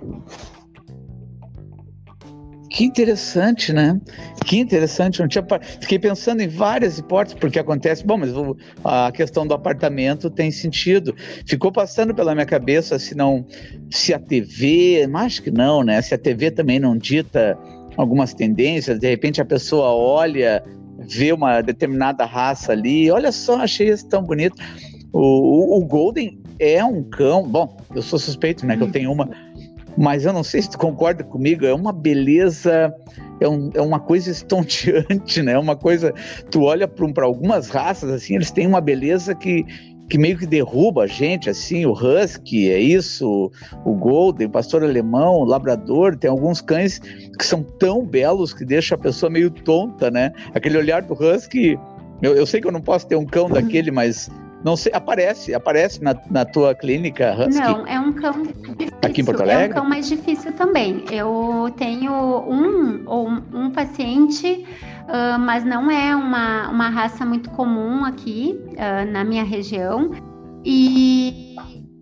Que interessante, né? Que interessante. Não tinha... Fiquei pensando em várias hipóteses, porque acontece. Bom, mas a questão do apartamento tem sentido. Ficou passando pela minha cabeça se não. Se a TV. Acho que não, né? Se a TV também não dita algumas tendências, de repente a pessoa olha, vê uma determinada raça ali. Olha só, achei isso tão bonito. O, o, o Golden é um cão. Bom, eu sou suspeito, né? Que eu tenho uma. Mas eu não sei se tu concorda comigo, é uma beleza, é, um, é uma coisa estonteante, né? É uma coisa. Tu olha para algumas raças, assim, eles têm uma beleza que, que meio que derruba a gente, assim, o husky, é isso, o golden, o pastor alemão, o labrador, tem alguns cães que são tão belos que deixa a pessoa meio tonta, né? Aquele olhar do husky, eu, eu sei que eu não posso ter um cão daquele, mas não sei, aparece, aparece na, na tua clínica Husky? Não, é um cão difícil. Aqui em Porto Alegre? É um cão mais difícil também. Eu tenho um ou um paciente, uh, mas não é uma, uma raça muito comum aqui uh, na minha região. E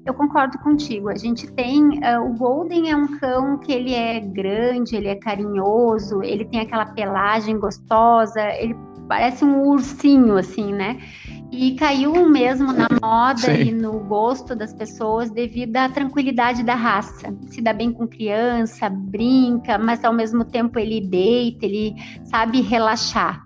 eu concordo contigo. A gente tem uh, o Golden é um cão que ele é grande, ele é carinhoso, ele tem aquela pelagem gostosa, ele parece um ursinho assim, né? E caiu mesmo na moda Sim. e no gosto das pessoas devido à tranquilidade da raça. Se dá bem com criança, brinca, mas ao mesmo tempo ele deita, ele sabe relaxar.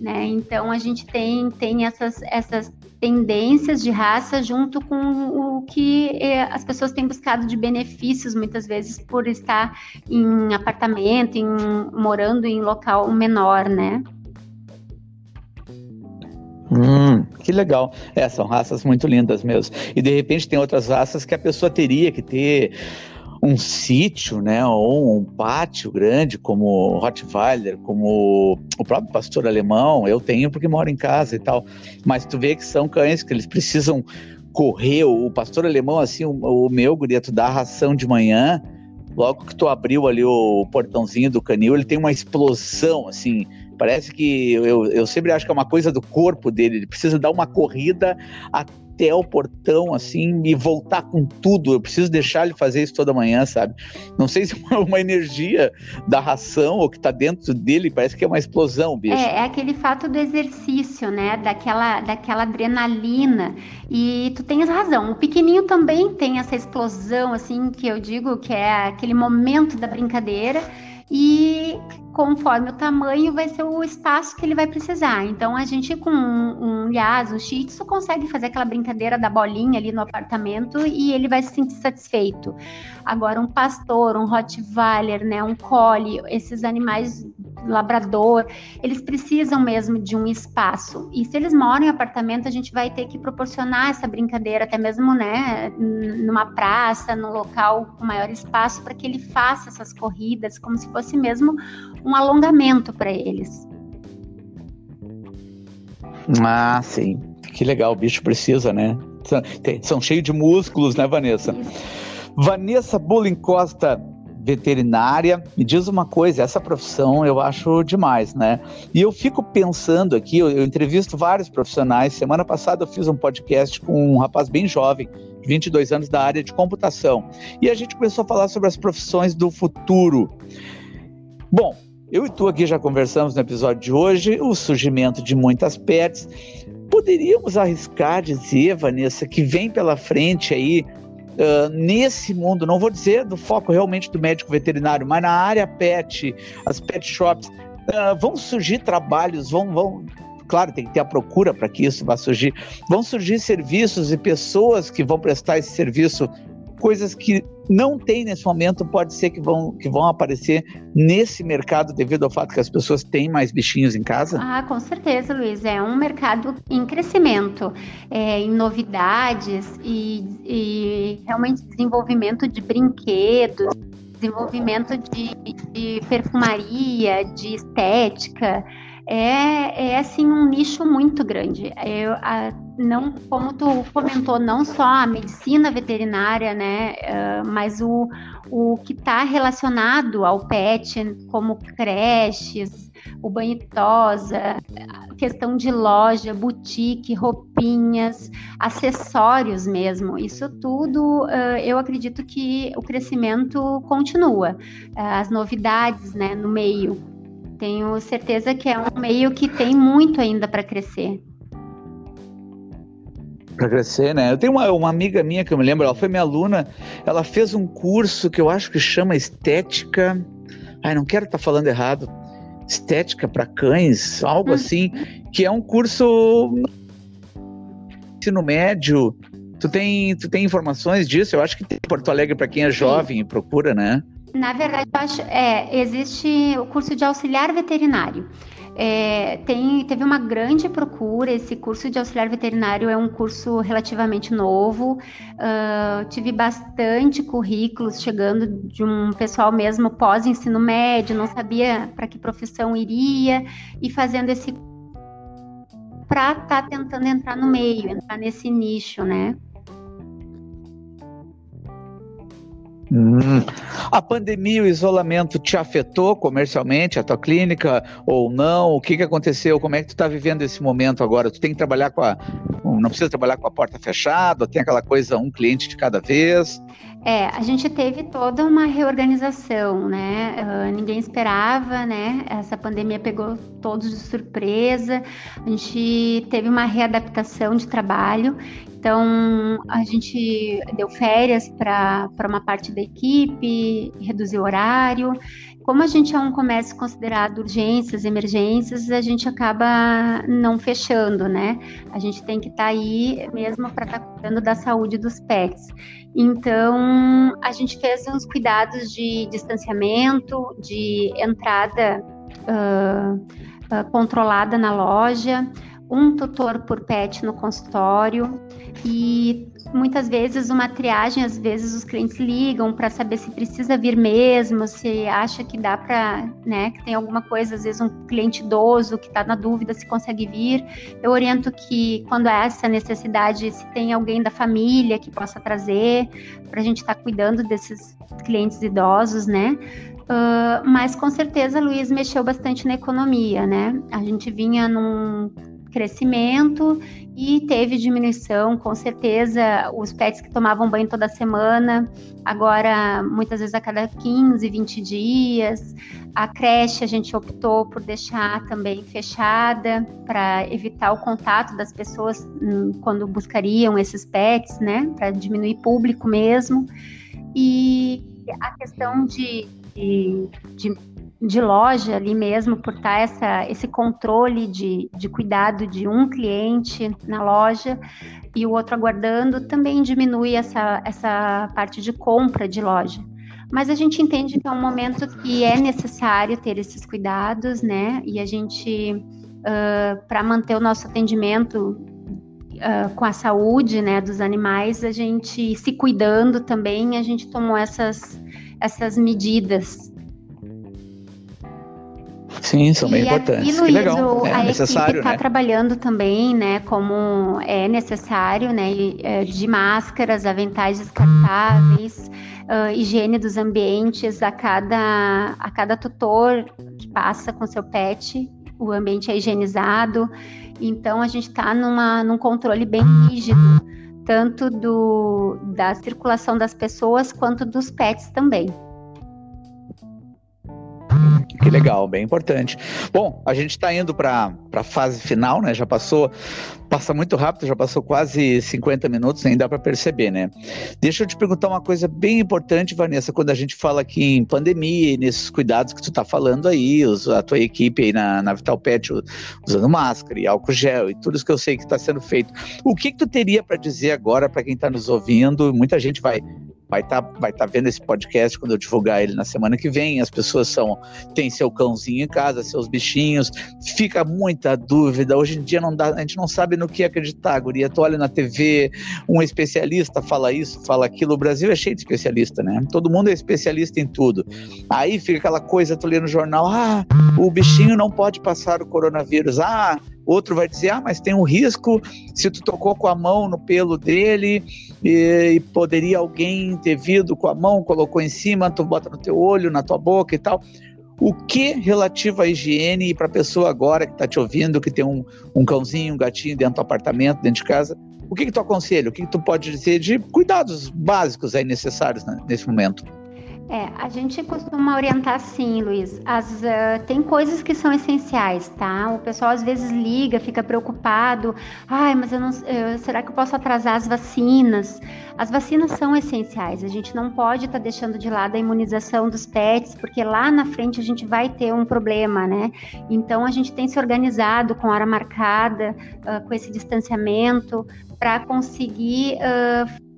Né? Então a gente tem, tem essas, essas tendências de raça junto com o que eh, as pessoas têm buscado de benefícios muitas vezes por estar em apartamento, em, morando em local menor, né? Hum, que legal. É, são raças muito lindas mesmo. E de repente tem outras raças que a pessoa teria que ter um sítio, né, ou um pátio grande, como Rottweiler, como o próprio pastor alemão, eu tenho porque moro em casa e tal. Mas tu vê que são cães que eles precisam correr. O pastor alemão, assim, o, o meu guria, tu dá ração de manhã, logo que tu abriu ali o portãozinho do canil, ele tem uma explosão, assim, Parece que eu, eu sempre acho que é uma coisa do corpo dele. Ele precisa dar uma corrida até o portão, assim, e voltar com tudo. Eu preciso deixar ele fazer isso toda manhã, sabe? Não sei se é uma energia da ração ou que tá dentro dele, parece que é uma explosão, bicho. É, é aquele fato do exercício, né? Daquela, daquela adrenalina. E tu tens razão. O pequenininho também tem essa explosão, assim, que eu digo que é aquele momento da brincadeira e conforme o tamanho vai ser o espaço que ele vai precisar. Então a gente com um, um um Shih Tzu, consegue fazer aquela brincadeira da bolinha ali no apartamento e ele vai se sentir satisfeito. Agora um pastor, um Rottweiler, né, um Collie, esses animais labrador, eles precisam mesmo de um espaço. E se eles moram em apartamento, a gente vai ter que proporcionar essa brincadeira, até mesmo, né, numa praça, num local com maior espaço, para que ele faça essas corridas, como se fosse mesmo um alongamento para eles. Ah, sim. Que legal, o bicho precisa, né? São, são cheios de músculos, né, Vanessa? Isso. Vanessa Bulling Costa, veterinária. Me diz uma coisa, essa profissão eu acho demais, né? E eu fico pensando aqui, eu, eu entrevisto vários profissionais. Semana passada eu fiz um podcast com um rapaz bem jovem, 22 anos, da área de computação. E a gente começou a falar sobre as profissões do futuro. Bom, eu e tu aqui já conversamos no episódio de hoje, o surgimento de muitas pets. Poderíamos arriscar dizer, Vanessa, que vem pela frente aí Uh, nesse mundo, não vou dizer do foco realmente do médico veterinário, mas na área pet, as pet shops, uh, vão surgir trabalhos, vão, vão, claro, tem que ter a procura para que isso vá surgir, vão surgir serviços e pessoas que vão prestar esse serviço coisas que não tem nesse momento, pode ser que vão, que vão aparecer nesse mercado devido ao fato que as pessoas têm mais bichinhos em casa? Ah, com certeza, Luiz. É um mercado em crescimento, é, em novidades e, e realmente desenvolvimento de brinquedos, desenvolvimento de, de perfumaria, de estética é, é assim um nicho muito grande. Eu, a, não, como tu comentou, não só a medicina veterinária, né, uh, mas o, o que está relacionado ao pet, como creches, o banho tosa, questão de loja, boutique, roupinhas, acessórios mesmo. Isso tudo, uh, eu acredito que o crescimento continua. Uh, as novidades, né, no meio tenho certeza que é um meio que tem muito ainda para crescer. Para crescer, né? Eu tenho uma, uma amiga minha que eu me lembro, ela foi minha aluna, ela fez um curso que eu acho que chama Estética. Ai, não quero estar tá falando errado. Estética para cães, algo hum. assim, que é um curso ensino médio. Tu tem, tu tem informações disso? Eu acho que tem Porto Alegre para quem é jovem e procura, né? Na verdade, acho, é, existe o curso de auxiliar veterinário. É, tem, teve uma grande procura. Esse curso de auxiliar veterinário é um curso relativamente novo. Uh, tive bastante currículos chegando de um pessoal mesmo pós-ensino médio, não sabia para que profissão iria, e fazendo esse para estar tá tentando entrar no meio, entrar nesse nicho, né? Hum. A pandemia, o isolamento te afetou comercialmente, a tua clínica ou não? O que, que aconteceu? Como é que tu está vivendo esse momento agora? Tu tem que trabalhar com a. Não precisa trabalhar com a porta fechada, tem aquela coisa, um cliente de cada vez? É, a gente teve toda uma reorganização, né? Uh, ninguém esperava, né? Essa pandemia pegou todos de surpresa. A gente teve uma readaptação de trabalho. Então, a gente deu férias para uma parte da equipe, reduziu o horário. Como a gente é um comércio considerado urgências, emergências, a gente acaba não fechando, né? A gente tem que estar tá aí mesmo para estar tá cuidando da saúde dos pets. Então, a gente fez uns cuidados de distanciamento, de entrada uh, uh, controlada na loja, um tutor por pet no consultório e muitas vezes uma triagem, às vezes os clientes ligam para saber se precisa vir mesmo, se acha que dá para, né, que tem alguma coisa, às vezes um cliente idoso que está na dúvida se consegue vir. Eu oriento que quando há essa necessidade, se tem alguém da família que possa trazer, para a gente estar tá cuidando desses clientes idosos, né? Uh, mas com certeza, Luiz mexeu bastante na economia, né? A gente vinha num crescimento e teve diminuição, com certeza. Os pets que tomavam banho toda semana, agora muitas vezes a cada 15, 20 dias. A creche a gente optou por deixar também fechada para evitar o contato das pessoas hum, quando buscariam esses pets, né? Para diminuir público mesmo. E a questão de, de, de de loja ali mesmo, por estar essa, esse controle de, de cuidado de um cliente na loja e o outro aguardando, também diminui essa, essa parte de compra de loja. Mas a gente entende que é um momento que é necessário ter esses cuidados, né? E a gente, uh, para manter o nosso atendimento uh, com a saúde né, dos animais, a gente se cuidando também, a gente tomou essas, essas medidas Sim, são bem e importantes. E, Luiz, que legal. é a necessário, equipe está né? trabalhando também, né, como é necessário, né, é, de máscaras, aventais descartáveis, uh, higiene dos ambientes a cada, a cada tutor que passa com seu pet, o ambiente é higienizado. Então a gente está num controle bem rígido, tanto do, da circulação das pessoas quanto dos pets também. Que legal, bem importante. Bom, a gente está indo para a fase final, né? Já passou, passa muito rápido, já passou quase 50 minutos, nem dá para perceber, né? Deixa eu te perguntar uma coisa bem importante, Vanessa, quando a gente fala aqui em pandemia e nesses cuidados que tu está falando aí, a tua equipe aí na, na Vital Pet usando máscara e álcool gel e tudo isso que eu sei que está sendo feito. O que, que tu teria para dizer agora para quem está nos ouvindo? Muita gente vai vai estar tá, vai tá vendo esse podcast quando eu divulgar ele na semana que vem. As pessoas são têm seu cãozinho em casa, seus bichinhos. Fica muita dúvida. Hoje em dia não dá, a gente não sabe no que acreditar, guria. Tu olha na TV, um especialista fala isso, fala aquilo. O Brasil é cheio de especialista, né? Todo mundo é especialista em tudo. Aí fica aquela coisa, tu lê no jornal, ah, o bichinho não pode passar o coronavírus. Ah, Outro vai dizer, ah, mas tem um risco se tu tocou com a mão no pelo dele e, e, poderia alguém ter vindo com a mão, colocou em cima, tu bota no teu olho, na tua boca e tal. O que relativo à higiene e para a pessoa agora que está te ouvindo, que tem um, um cãozinho, um gatinho dentro do apartamento, dentro de casa, o que, que tu aconselha? O que, que tu pode dizer de cuidados básicos aí necessários né, nesse momento? É, a gente costuma orientar sim, Luiz. As, uh, tem coisas que são essenciais, tá? O pessoal às vezes liga, fica preocupado. Ai, mas eu não, uh, será que eu posso atrasar as vacinas? As vacinas são essenciais. A gente não pode estar tá deixando de lado a imunização dos pets, porque lá na frente a gente vai ter um problema, né? Então a gente tem se organizado com hora marcada, uh, com esse distanciamento, para conseguir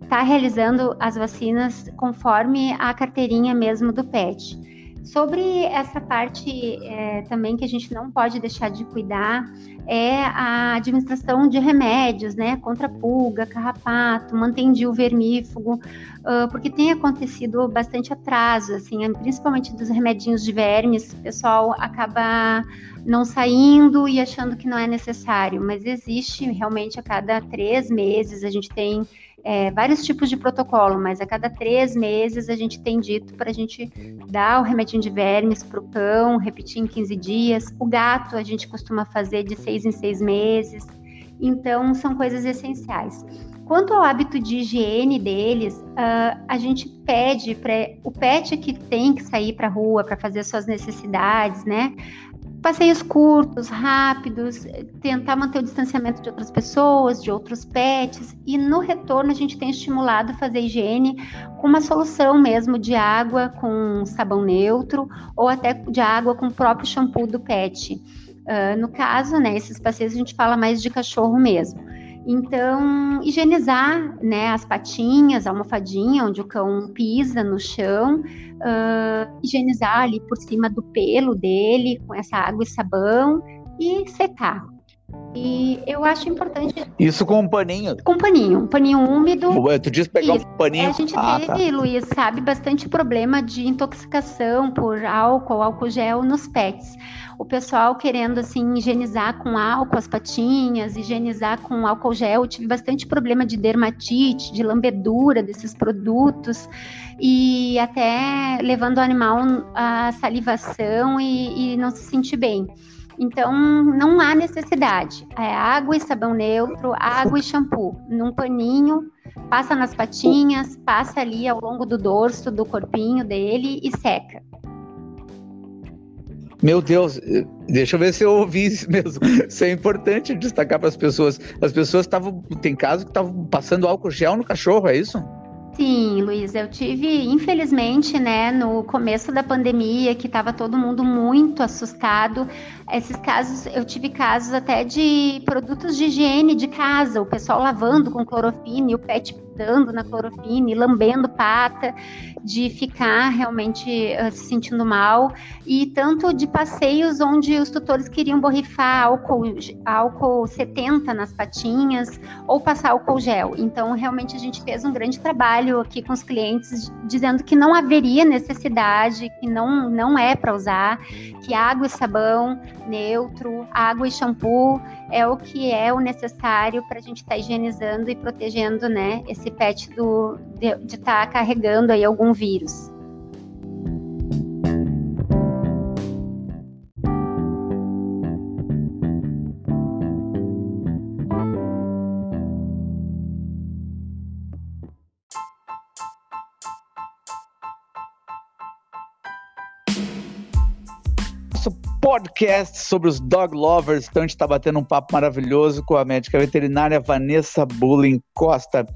está realizando as vacinas conforme a carteirinha mesmo do PET. Sobre essa parte é, também que a gente não pode deixar de cuidar é a administração de remédios, né, contra pulga, carrapato, mantendil vermífugo, uh, porque tem acontecido bastante atraso, assim, principalmente dos remedinhos de vermes, o pessoal acaba não saindo e achando que não é necessário, mas existe realmente a cada três meses a gente tem é, vários tipos de protocolo, mas a cada três meses a gente tem dito para a gente dar o remedinho de vermes para o cão, repetir em 15 dias. O gato a gente costuma fazer de seis em seis meses. Então, são coisas essenciais. Quanto ao hábito de higiene deles, uh, a gente pede para o pet que tem que sair para a rua para fazer suas necessidades, né? Passeios curtos, rápidos, tentar manter o distanciamento de outras pessoas, de outros pets, e no retorno a gente tem estimulado fazer higiene com uma solução mesmo de água com sabão neutro ou até de água com o próprio shampoo do pet. Uh, no caso, né, esses passeios a gente fala mais de cachorro mesmo. Então, higienizar né, as patinhas, a almofadinha onde o cão pisa no chão, uh, higienizar ali por cima do pelo dele com essa água e sabão e secar. E eu acho importante. Isso com um paninho? Com um paninho, um paninho úmido. Tu disse pegar Isso. um paninho. A gente ah, teve, tá. Luiz, sabe, bastante problema de intoxicação por álcool, álcool gel nos pets. O pessoal querendo, assim, higienizar com álcool as patinhas, higienizar com álcool gel. Eu tive bastante problema de dermatite, de lambedura desses produtos e até levando o animal à salivação e, e não se sentir bem. Então, não há necessidade. É água e sabão neutro, água e shampoo, num paninho, passa nas patinhas, passa ali ao longo do dorso, do corpinho dele e seca. Meu Deus, deixa eu ver se eu ouvi isso mesmo. Isso é importante destacar para as pessoas. As pessoas estavam. Tem casos que estavam passando álcool gel no cachorro, é isso? Sim, Luiz, eu tive, infelizmente, né, no começo da pandemia, que estava todo mundo muito assustado. Esses casos, eu tive casos até de produtos de higiene de casa, o pessoal lavando com clorofina e o pet dando na clorofina e lambendo pata, de ficar realmente uh, se sentindo mal, e tanto de passeios onde os tutores queriam borrifar álcool, álcool 70 nas patinhas ou passar álcool gel. Então, realmente, a gente fez um grande trabalho aqui com os clientes, dizendo que não haveria necessidade, que não, não é para usar, que água e sabão neutro, água e shampoo é o que é o necessário para a gente estar tá higienizando e protegendo, né, esse pet do, de estar tá carregando aí algum vírus. Podcast sobre os dog lovers. Então a gente está batendo um papo maravilhoso com a médica veterinária Vanessa Bulling Costa.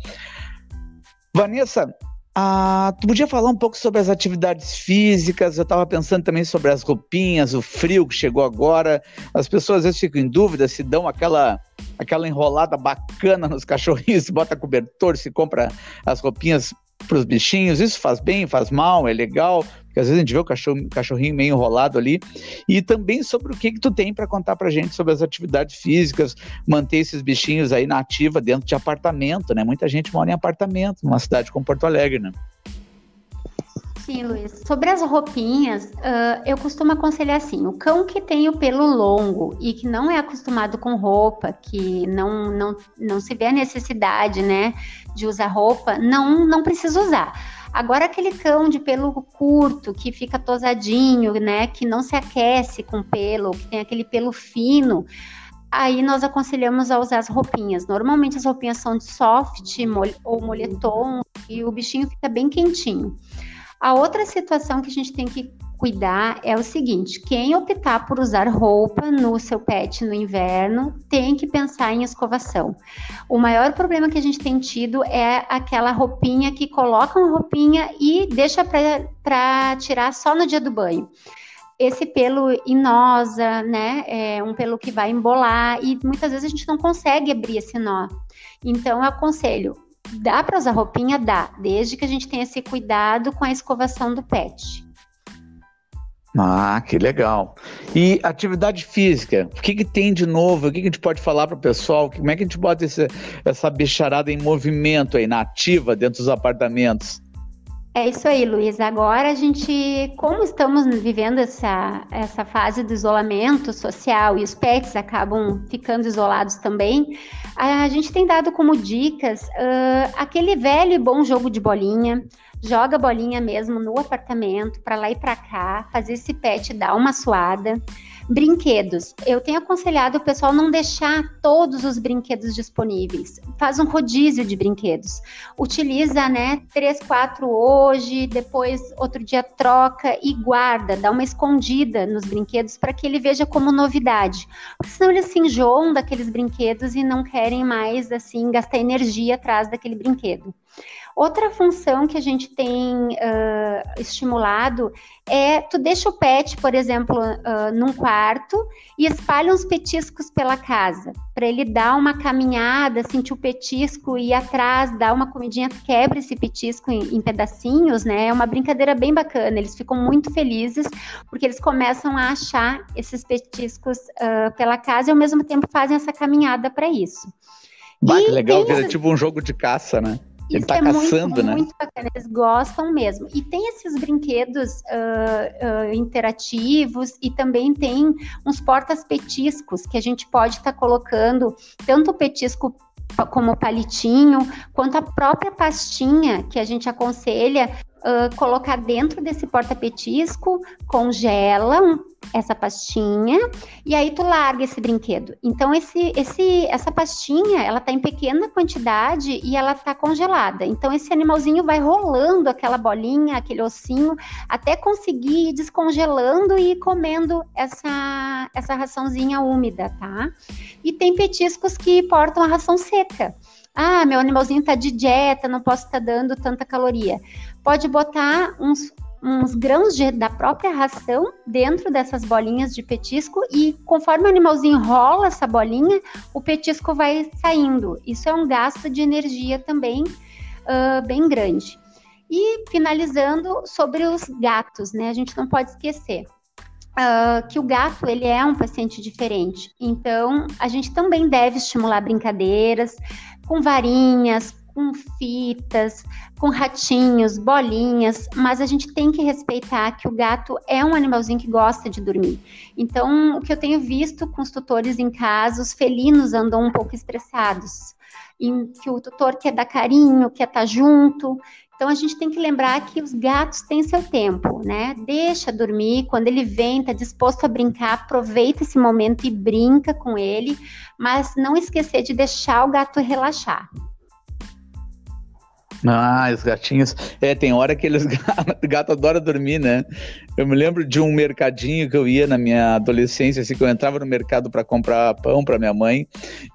Vanessa, ah, tu podia falar um pouco sobre as atividades físicas? Eu estava pensando também sobre as roupinhas, o frio que chegou agora. As pessoas às vezes ficam em dúvida se dão aquela, aquela enrolada bacana nos cachorrinhos, bota cobertor, se compra as roupinhas para os bichinhos. Isso faz bem, faz mal, é legal, porque às vezes a gente vê o cachorro, cachorrinho meio enrolado ali. E também sobre o que, que tu tem para contar para gente sobre as atividades físicas, manter esses bichinhos aí na ativa dentro de apartamento, né? Muita gente mora em apartamento, numa cidade como Porto Alegre, né? Sim, Luiz. Sobre as roupinhas, uh, eu costumo aconselhar assim: o cão que tem o pelo longo e que não é acostumado com roupa, que não, não, não se vê a necessidade, né, de usar roupa, não, não precisa usar. Agora, aquele cão de pelo curto, que fica tosadinho, né, que não se aquece com pelo, que tem aquele pelo fino, aí nós aconselhamos a usar as roupinhas. Normalmente as roupinhas são de soft ou moletom e o bichinho fica bem quentinho. A outra situação que a gente tem que cuidar é o seguinte: quem optar por usar roupa no seu pet no inverno tem que pensar em escovação. O maior problema que a gente tem tido é aquela roupinha que coloca uma roupinha e deixa para tirar só no dia do banho. Esse pelo inosa, né? É um pelo que vai embolar e muitas vezes a gente não consegue abrir esse nó. Então, eu aconselho Dá para usar roupinha? Dá, desde que a gente tenha esse cuidado com a escovação do pet. Ah, que legal. E atividade física, o que, que tem de novo? O que, que a gente pode falar para o pessoal? Como é que a gente bota esse, essa bicharada em movimento aí, na ativa, dentro dos apartamentos? É isso aí, Luiz. Agora a gente, como estamos vivendo essa, essa fase do isolamento social e os pets acabam ficando isolados também, a gente tem dado como dicas uh, aquele velho e bom jogo de bolinha. Joga bolinha mesmo no apartamento, para lá e para cá, fazer esse pet dar uma suada. Brinquedos. Eu tenho aconselhado o pessoal não deixar todos os brinquedos disponíveis. Faz um rodízio de brinquedos. Utiliza, né, três, quatro hoje, depois outro dia troca e guarda, dá uma escondida nos brinquedos para que ele veja como novidade. Senão eles se enjoam daqueles brinquedos e não querem mais, assim, gastar energia atrás daquele brinquedo. Outra função que a gente tem uh, estimulado é tu deixa o pet, por exemplo, uh, num quarto e espalha uns petiscos pela casa, para ele dar uma caminhada, sentir o petisco e ir atrás, dar uma comidinha, quebra esse petisco em, em pedacinhos, né? É uma brincadeira bem bacana. Eles ficam muito felizes porque eles começam a achar esses petiscos uh, pela casa e ao mesmo tempo fazem essa caminhada para isso. Bah, que legal, vira tipo um jogo de caça, né? Ele tá é caçando, muito, né? Muito bacana, eles gostam mesmo. E tem esses brinquedos uh, uh, interativos e também tem uns portas-petiscos que a gente pode estar tá colocando tanto o petisco como palitinho, quanto a própria pastinha que a gente aconselha colocar dentro desse porta-petisco, congela essa pastinha e aí tu larga esse brinquedo. Então esse, esse, essa pastinha, ela tá em pequena quantidade e ela tá congelada. Então esse animalzinho vai rolando aquela bolinha, aquele ossinho, até conseguir ir descongelando e ir comendo essa, essa raçãozinha úmida, tá? E tem petiscos que portam a ração seca. Ah, meu animalzinho tá de dieta, não posso estar tá dando tanta caloria. Pode botar uns, uns grãos de, da própria ração dentro dessas bolinhas de petisco e conforme o animalzinho rola essa bolinha, o petisco vai saindo. Isso é um gasto de energia também uh, bem grande. E finalizando sobre os gatos, né? A gente não pode esquecer. Uh, que o gato ele é um paciente diferente. Então, a gente também deve estimular brincadeiras com varinhas, com fitas, com ratinhos, bolinhas, mas a gente tem que respeitar que o gato é um animalzinho que gosta de dormir. Então, o que eu tenho visto com os tutores em casa, os felinos andam um pouco estressados, em que o tutor quer dar carinho, quer estar junto. Então a gente tem que lembrar que os gatos têm seu tempo, né? Deixa dormir, quando ele vem, tá disposto a brincar, aproveita esse momento e brinca com ele, mas não esquecer de deixar o gato relaxar. Ah, os gatinhos. É, tem hora que eles gato adora dormir, né? Eu me lembro de um mercadinho que eu ia na minha adolescência, assim, que eu entrava no mercado para comprar pão para minha mãe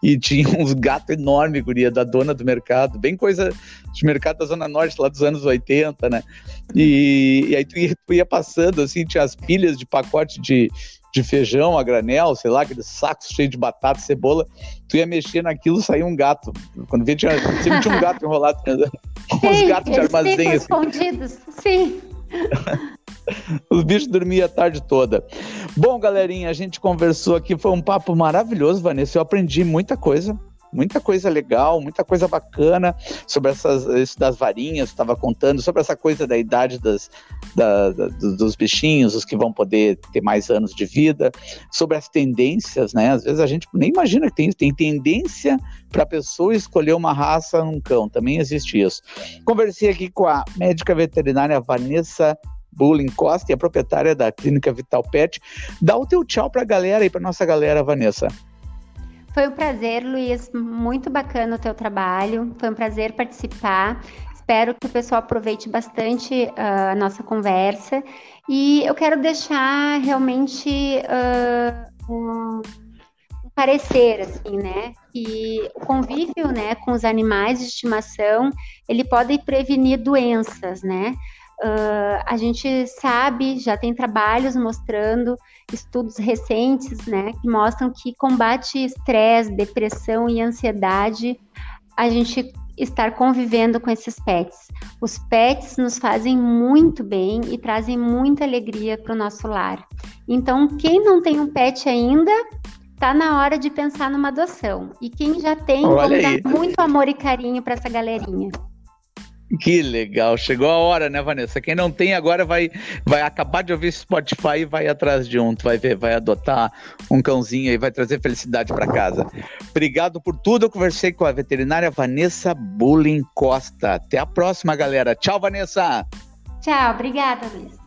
e tinha uns gatos enormes, guria, da dona do mercado, bem coisa de mercado da Zona Norte, lá dos anos 80, né? E, e aí tu ia, tu ia passando, assim, tinha as pilhas de pacote de, de feijão a granel, sei lá, aqueles sacos cheios de batata, cebola, tu ia mexer naquilo saía um gato. Quando via, tinha, sempre tinha um gato enrolado, uns gatos de armazém. Assim. escondidos, sim. Os bichos dormiam a tarde toda. Bom, galerinha, a gente conversou aqui, foi um papo maravilhoso, Vanessa. Eu aprendi muita coisa muita coisa legal, muita coisa bacana sobre essas isso das varinhas, estava contando sobre essa coisa da idade das, da, da, dos bichinhos, os que vão poder ter mais anos de vida, sobre as tendências, né? Às vezes a gente nem imagina que tem, tem tendência para a pessoa escolher uma raça, um cão, também existe isso. Conversei aqui com a médica veterinária Vanessa Bullying Costa, e a proprietária da Clínica Vital Pet. Dá o teu tchau para a galera aí, para nossa galera, Vanessa. Foi um prazer, Luiz. Muito bacana o teu trabalho. Foi um prazer participar. Espero que o pessoal aproveite bastante uh, a nossa conversa. E eu quero deixar realmente uh, um, parecer, assim, né? Que o convívio, né, com os animais de estimação, ele pode prevenir doenças, né? Uh, a gente sabe, já tem trabalhos mostrando, estudos recentes, né, que mostram que combate estresse, depressão e ansiedade, a gente estar convivendo com esses pets. Os pets nos fazem muito bem e trazem muita alegria para o nosso lar. Então, quem não tem um pet ainda, tá na hora de pensar numa adoção. E quem já tem, vamos dar muito amor e carinho para essa galerinha. Que legal, chegou a hora, né, Vanessa? Quem não tem agora vai, vai acabar de ouvir Spotify e vai atrás de um, tu vai ver, vai adotar um cãozinho e vai trazer felicidade para casa. Obrigado por tudo. Eu conversei com a veterinária Vanessa Bulling Costa. Até a próxima, galera. Tchau, Vanessa. Tchau, obrigada, Luiz.